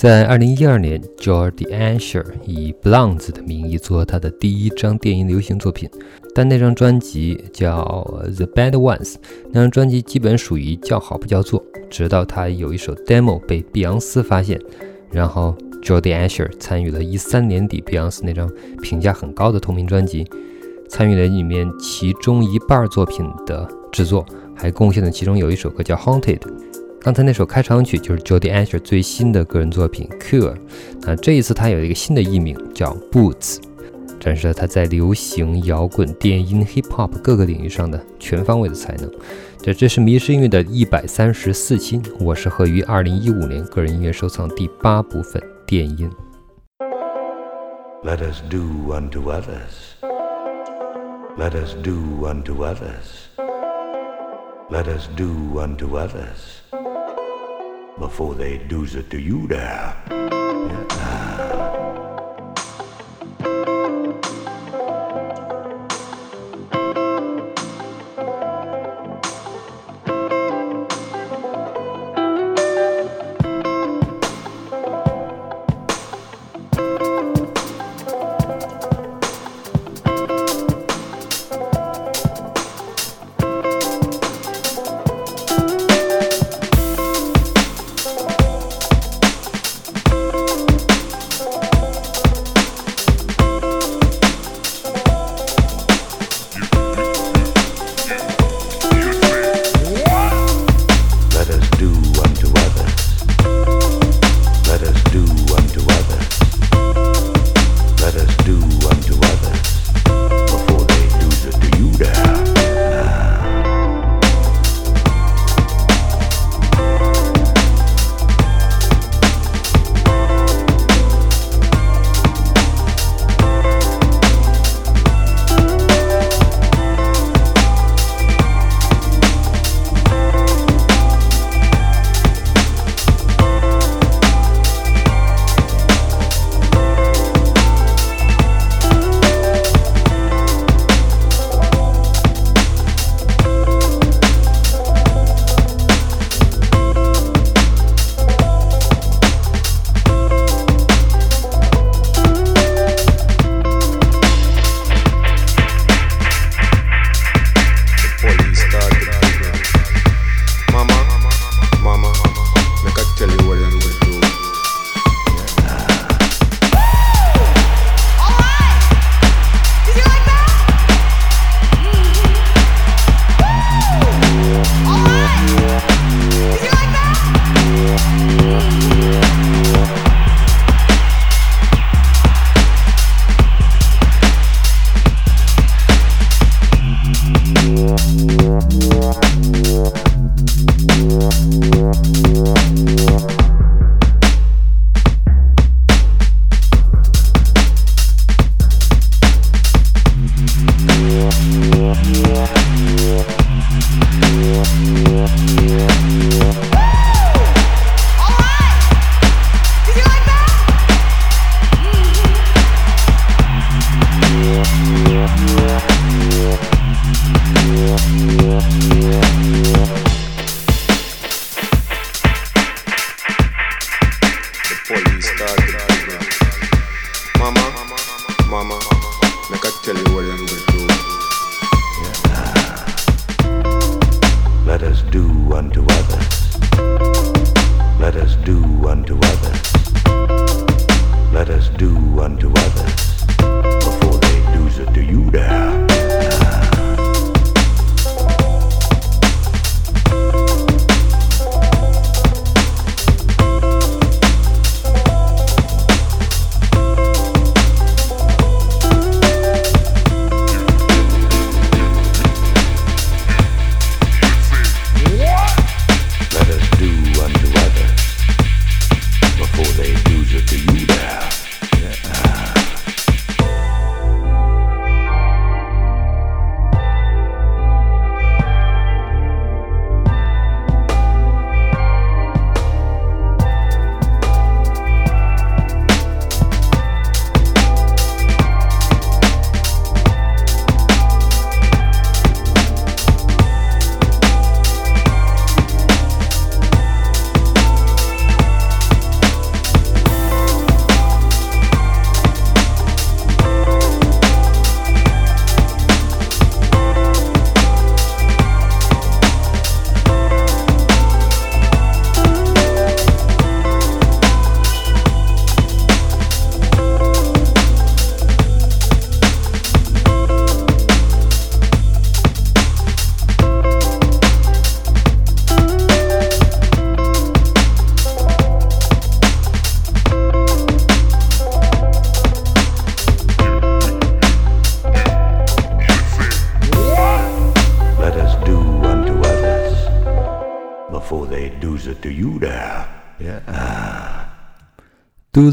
在二零一二年，Jordi Asher 以 Blondes 的名义做他的第一张电音流行作品，但那张专辑叫 The Bad Ones，那张专辑基本属于叫好不叫座。直到他有一首 demo 被碧昂斯发现，然后 Jordi Asher 参与了一三年底碧昂斯那张评价很高的同名专辑，参与了里面其中一半作品的制作，还贡献了其中有一首歌叫 Haunted。刚才那首开场曲就是 Jody Asher 最新的个人作品 Cure。那这一次他有一个新的艺名叫 Boots，展示了他在流行、摇滚、电音、Hip Hop 各个领域上的全方位的才能。这这是迷失音乐的一百三十四期，我是何于二零一五年个人音乐收藏第八部分电音。Let us do unto others. Let us do unto others. Let us do unto others. Before they do's it to you there. Let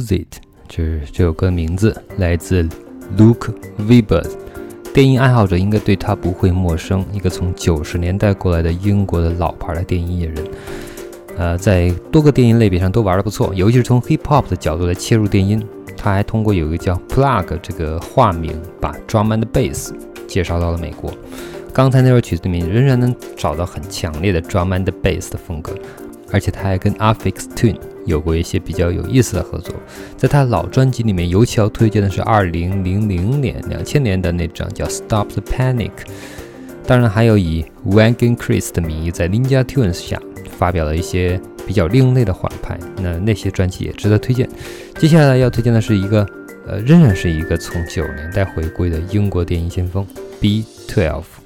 Does It，这是这首歌名字，来自 Luke Weber。电音爱好者应该对他不会陌生，一个从九十年代过来的英国的老牌的电音艺人。呃，在多个电音类别上都玩得不错，尤其是从 hip hop 的角度来切入电音。他还通过有一个叫 Plug 这个化名，把 drum and bass 介绍到了美国。刚才那首曲子里面仍然能找到很强烈的 drum and bass 的风格，而且他还跟 Affix Tune 有过一些比较有意思的合作。在他老专辑里面，尤其要推荐的是2000年、2000年的那张叫《Stop the Panic》，当然还有以 Wagon Chris 的名义在 Ninja Tunes 下发表了一些比较另类的缓拍，那那些专辑也值得推荐。接下来要推荐的是一个，呃，仍然是一个从九十年代回归的英国电音先锋 B Twelve。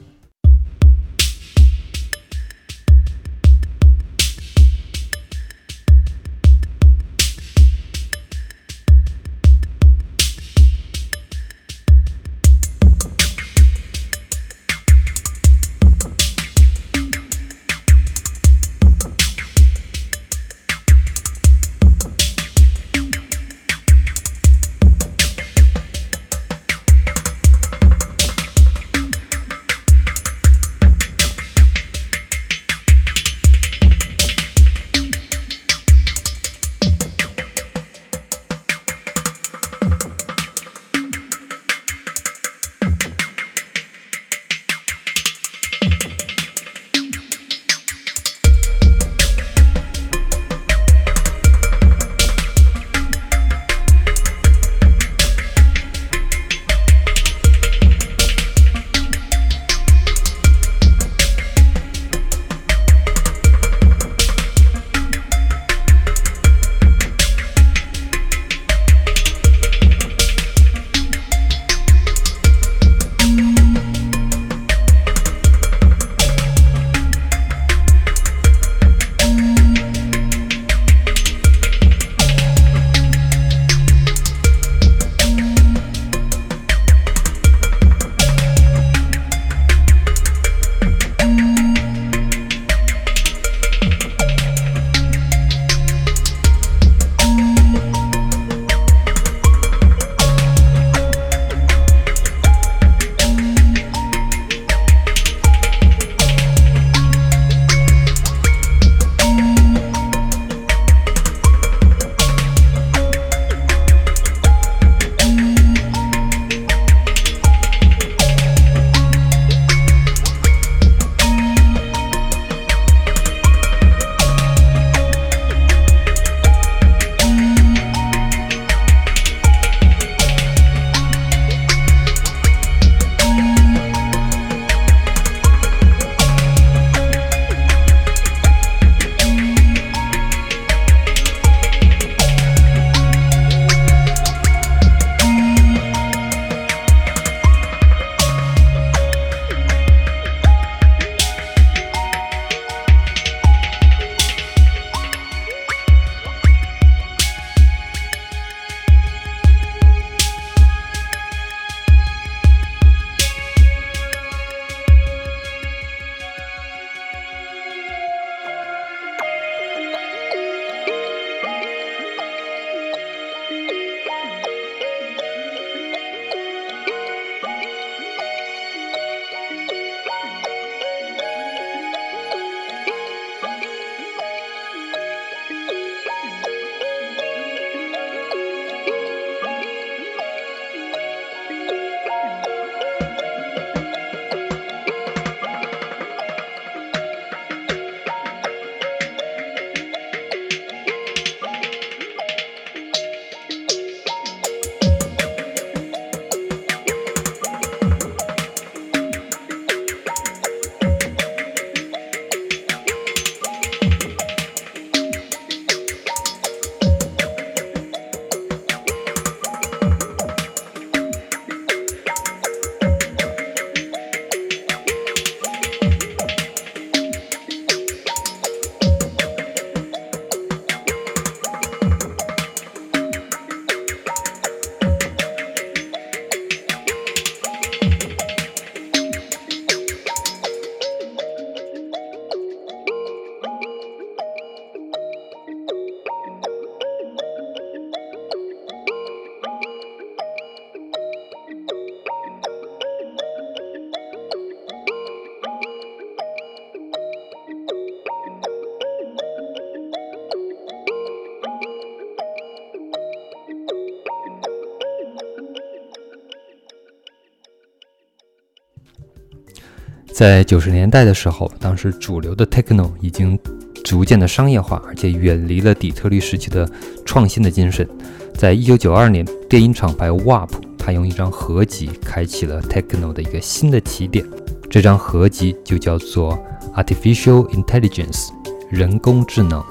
在九十年代的时候，当时主流的 techno 已经逐渐的商业化，而且远离了底特律时期的创新的精神。在一九九二年，电音厂牌 WAP 它用一张合集开启了 techno 的一个新的起点。这张合集就叫做 Artificial Intelligence，人工智能，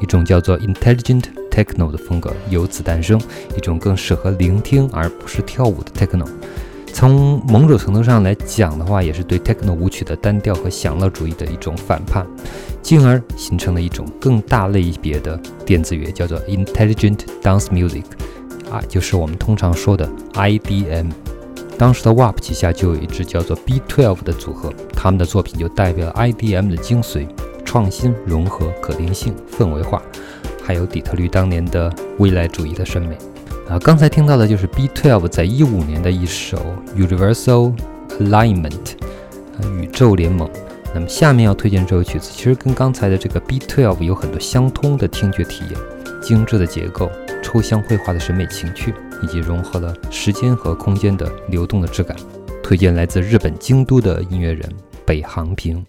一种叫做 Intelligent Techno 的风格由此诞生，一种更适合聆听而不是跳舞的 techno。从某种程度上来讲的话，也是对 techno 舞曲的单调和享乐主义的一种反叛，进而形成了一种更大类别的电子乐，叫做 Intelligent Dance Music，啊，就是我们通常说的 IDM。当时的 WAP 旗下就有一支叫做 B12 的组合，他们的作品就代表了 IDM 的精髓：创新、融合、可定性、氛围化，还有底特律当年的未来主义的审美。啊，刚才听到的就是 B12 在一五年的一首 Universal Alignment，宇宙联盟。那么下面要推荐这首曲子，其实跟刚才的这个 B12 有很多相通的听觉体验：精致的结构、抽象绘画的审美情趣，以及融合了时间和空间的流动的质感。推荐来自日本京都的音乐人北航平。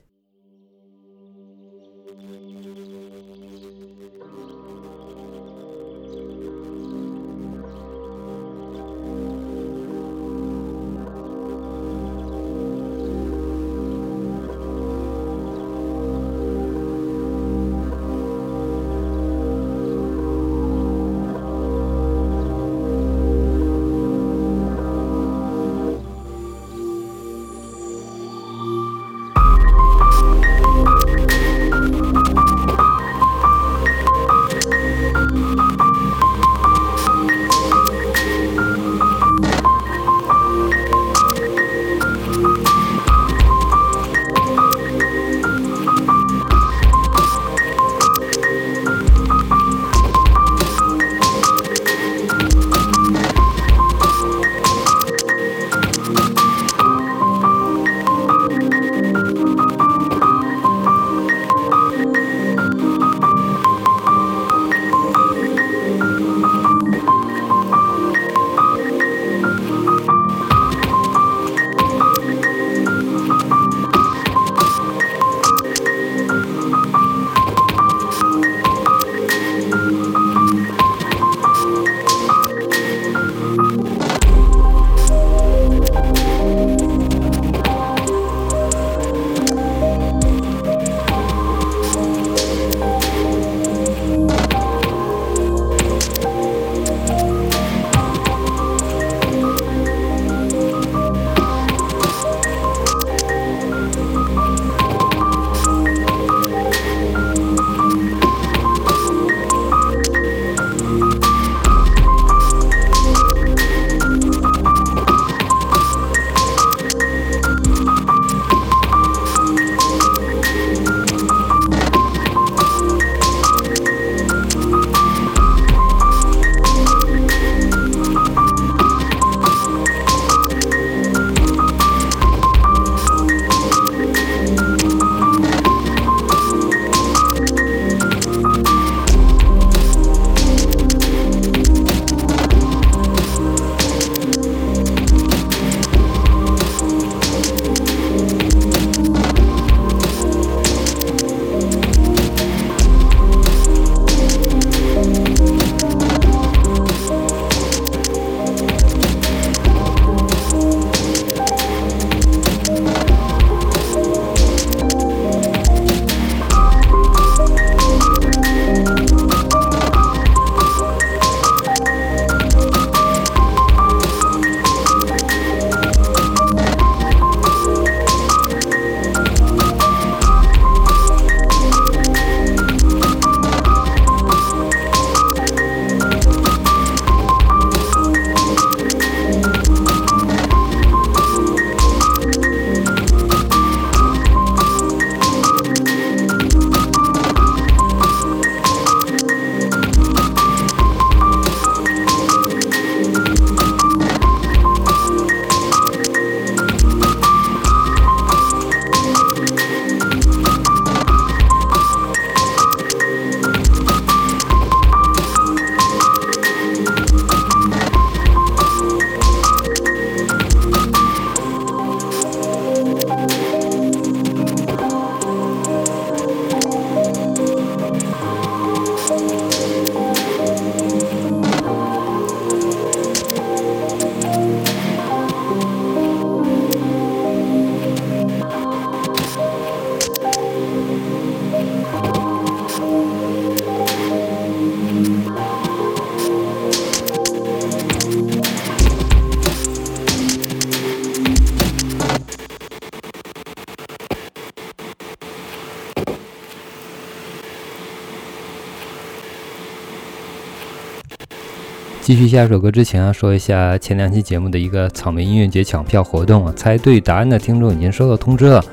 继续下一首歌之前啊，说一下前两期节目的一个草莓音乐节抢票活动啊，猜对答案的听众已经收到通知了。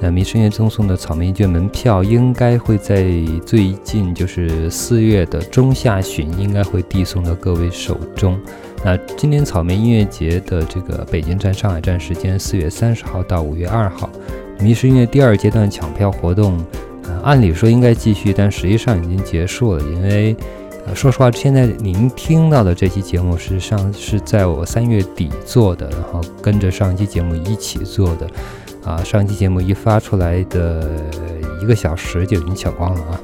那迷失音乐赠送的草莓音乐门票应该会在最近，就是四月的中下旬，应该会递送到各位手中。那今年草莓音乐节的这个北京站、上海站时间四月三十号到五月二号，迷失音乐第二阶段抢票活动，呃，按理说应该继续，但实际上已经结束了，因为。呃，说实话，现在您听到的这期节目，实际上是在我三月底做的，然后跟着上一期节目一起做的。啊，上一期节目一发出来的一个小时就已经抢光了啊！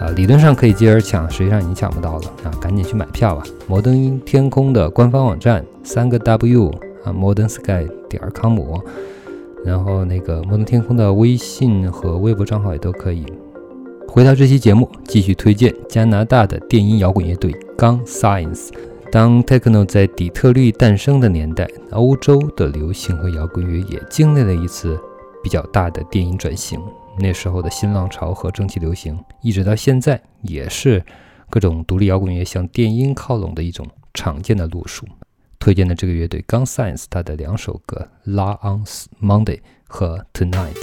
啊，理论上可以接着抢，实际上已经抢不到了啊！赶紧去买票吧！摩登天空的官方网站三个 W 啊，modern sky 点 com，然后那个摩登天空的微信和微博账号也都可以。回到这期节目，继续推荐加拿大的电音摇滚乐队 Gun Science。当 Techno 在底特律诞生的年代，欧洲的流行和摇滚乐也经历了一次比较大的电音转型。那时候的新浪潮和蒸汽流行，一直到现在也是各种独立摇滚乐向电音靠拢的一种常见的路数。推荐的这个乐队 Gun Science，它的两首歌《La on Monday》和《Tonight》。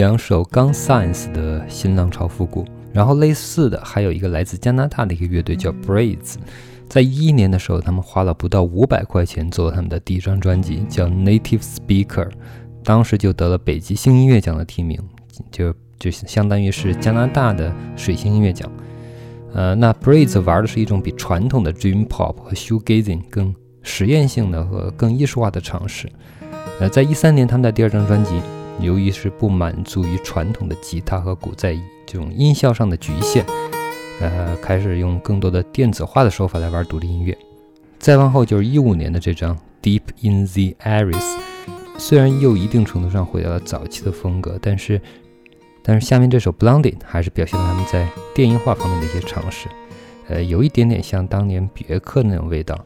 两首刚 Science 的新浪潮复古。然后类似的还有一个来自加拿大的一个乐队叫 Braids，在一一年的时候，他们花了不到五百块钱做了他们的第一张专辑，叫 Native Speaker，当时就得了北极星音乐奖的提名，就就相当于是加拿大的水星音乐奖。呃，那 Braids 玩的是一种比传统的 Dream Pop 和 Shoegazing 更实验性的和更艺术化的尝试。呃，在一三年他们的第二张专辑，由于是不满足于传统的吉他和鼓在这种音效上的局限，呃，开始用更多的电子化的手法来玩独立音乐。再往后就是一五年的这张 Deep in the Iris，虽然又一定程度上回到了早期的风格，但是。但是下面这首《Blondin》还是表现了他们在电音化方面的一些尝试，呃，有一点点像当年别克那种味道。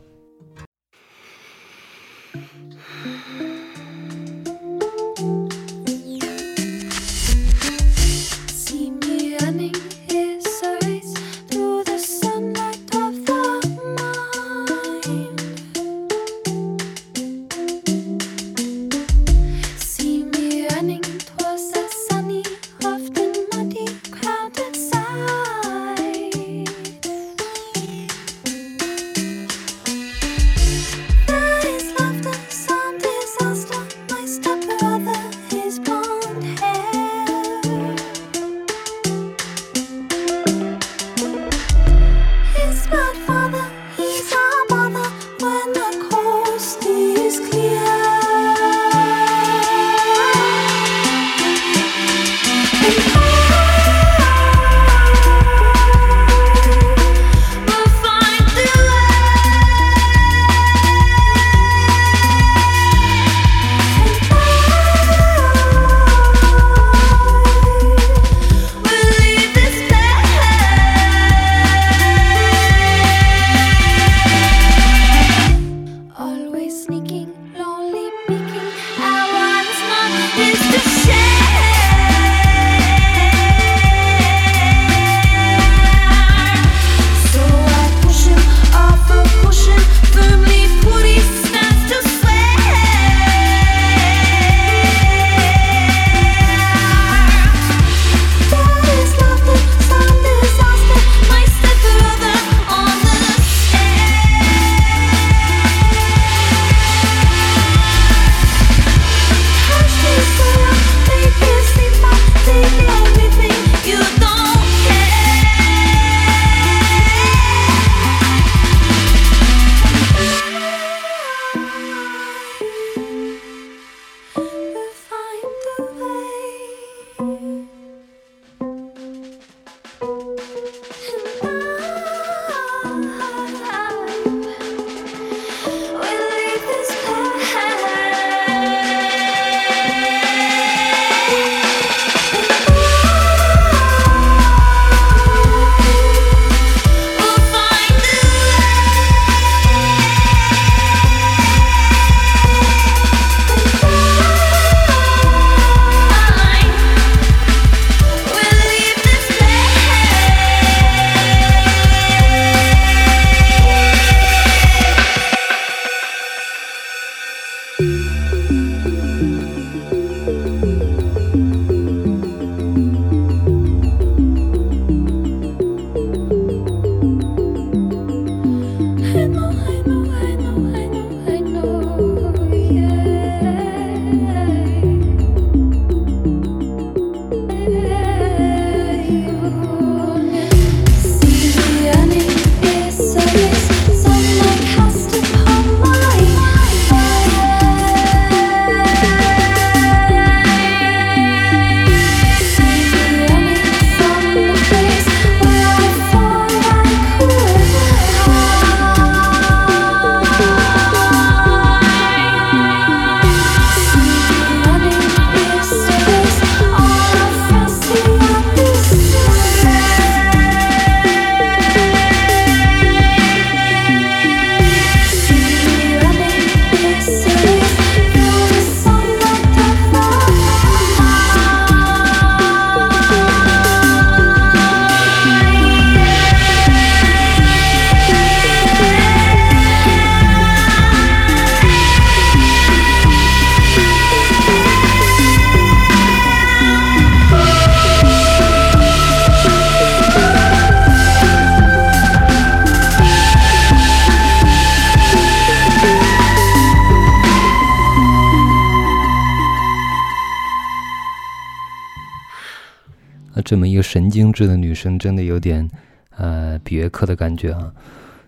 神经质的女生，真的有点呃比约克的感觉啊。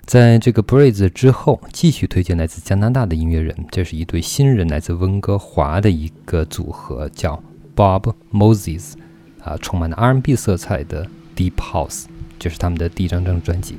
在这个 Breeze 之后，继续推荐来自加拿大的音乐人，这是一对新人，来自温哥华的一个组合，叫 Bob Moses，啊，充满了 R&B 色彩的 Deep House，这是他们的第一张张专辑。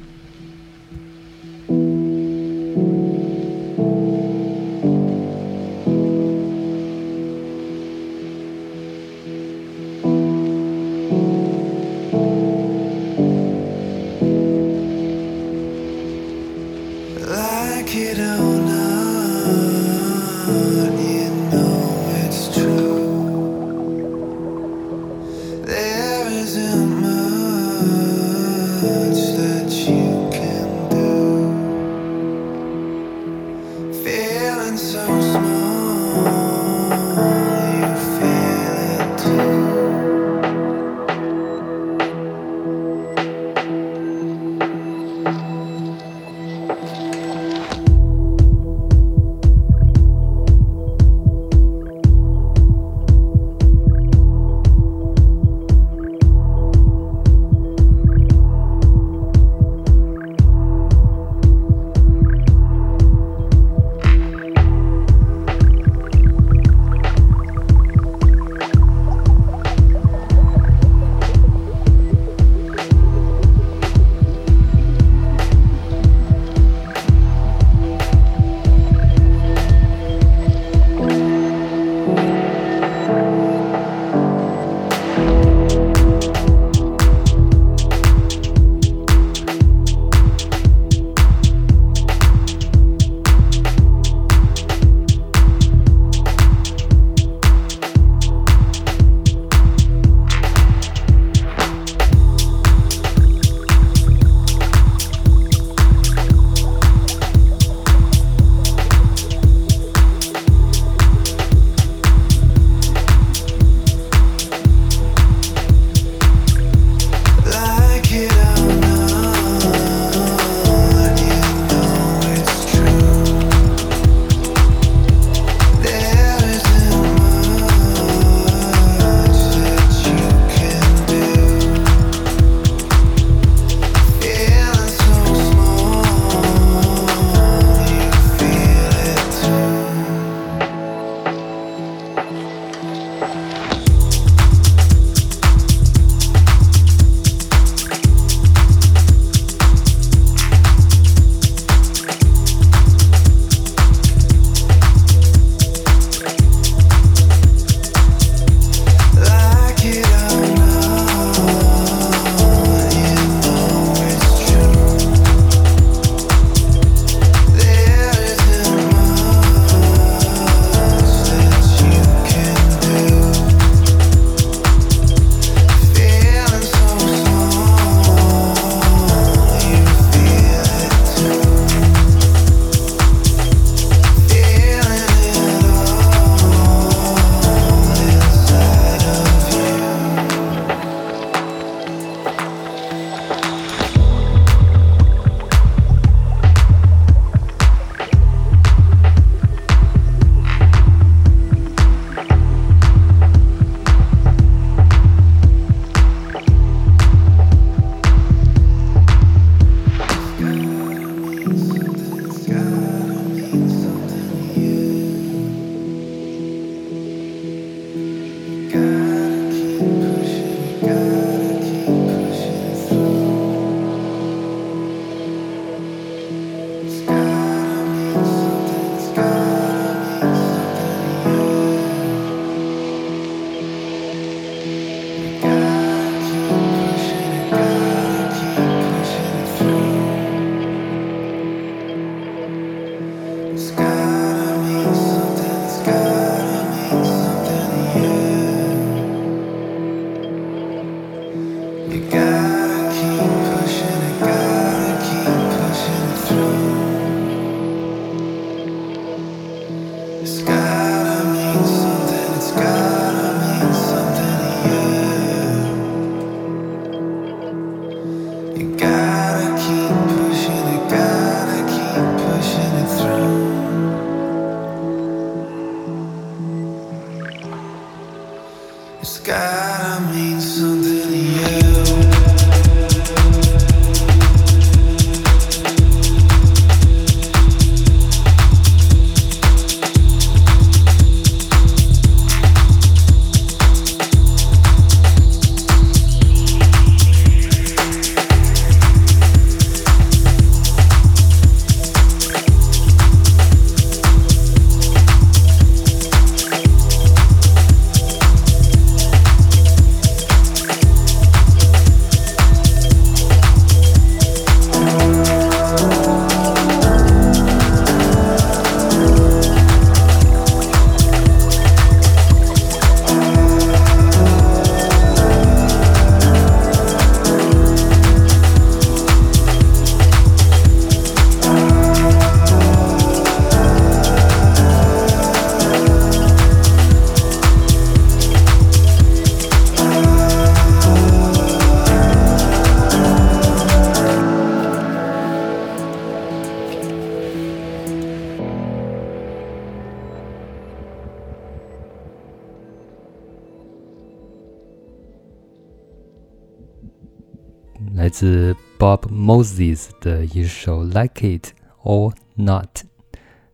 Moses 的一首《Like It or Not》。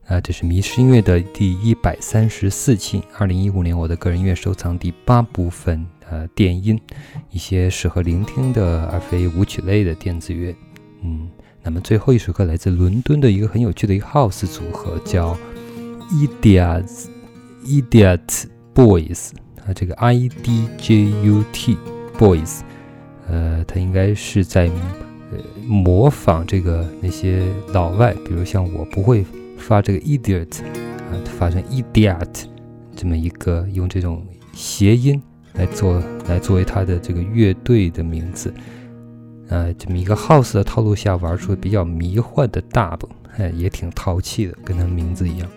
啊，这是迷失音乐的第一百三十四期，二零一五年我的个人音乐收藏第八部分。呃，电音，一些适合聆听的而非舞曲类的电子乐。嗯，那么最后一首歌来自伦敦的一个很有趣的一个 house 组合，叫 Idiot Idiot Boys。啊，这个 I D J U T Boys，呃，它应该是在模仿这个那些老外，比如像我不会。发这个 idiot 啊，发成 idiot，这么一个用这种谐音来做，来作为他的这个乐队的名字，呃，这么一个 house 的套路下玩出比较迷幻的 dub，哎，也挺淘气的，跟他名字一样。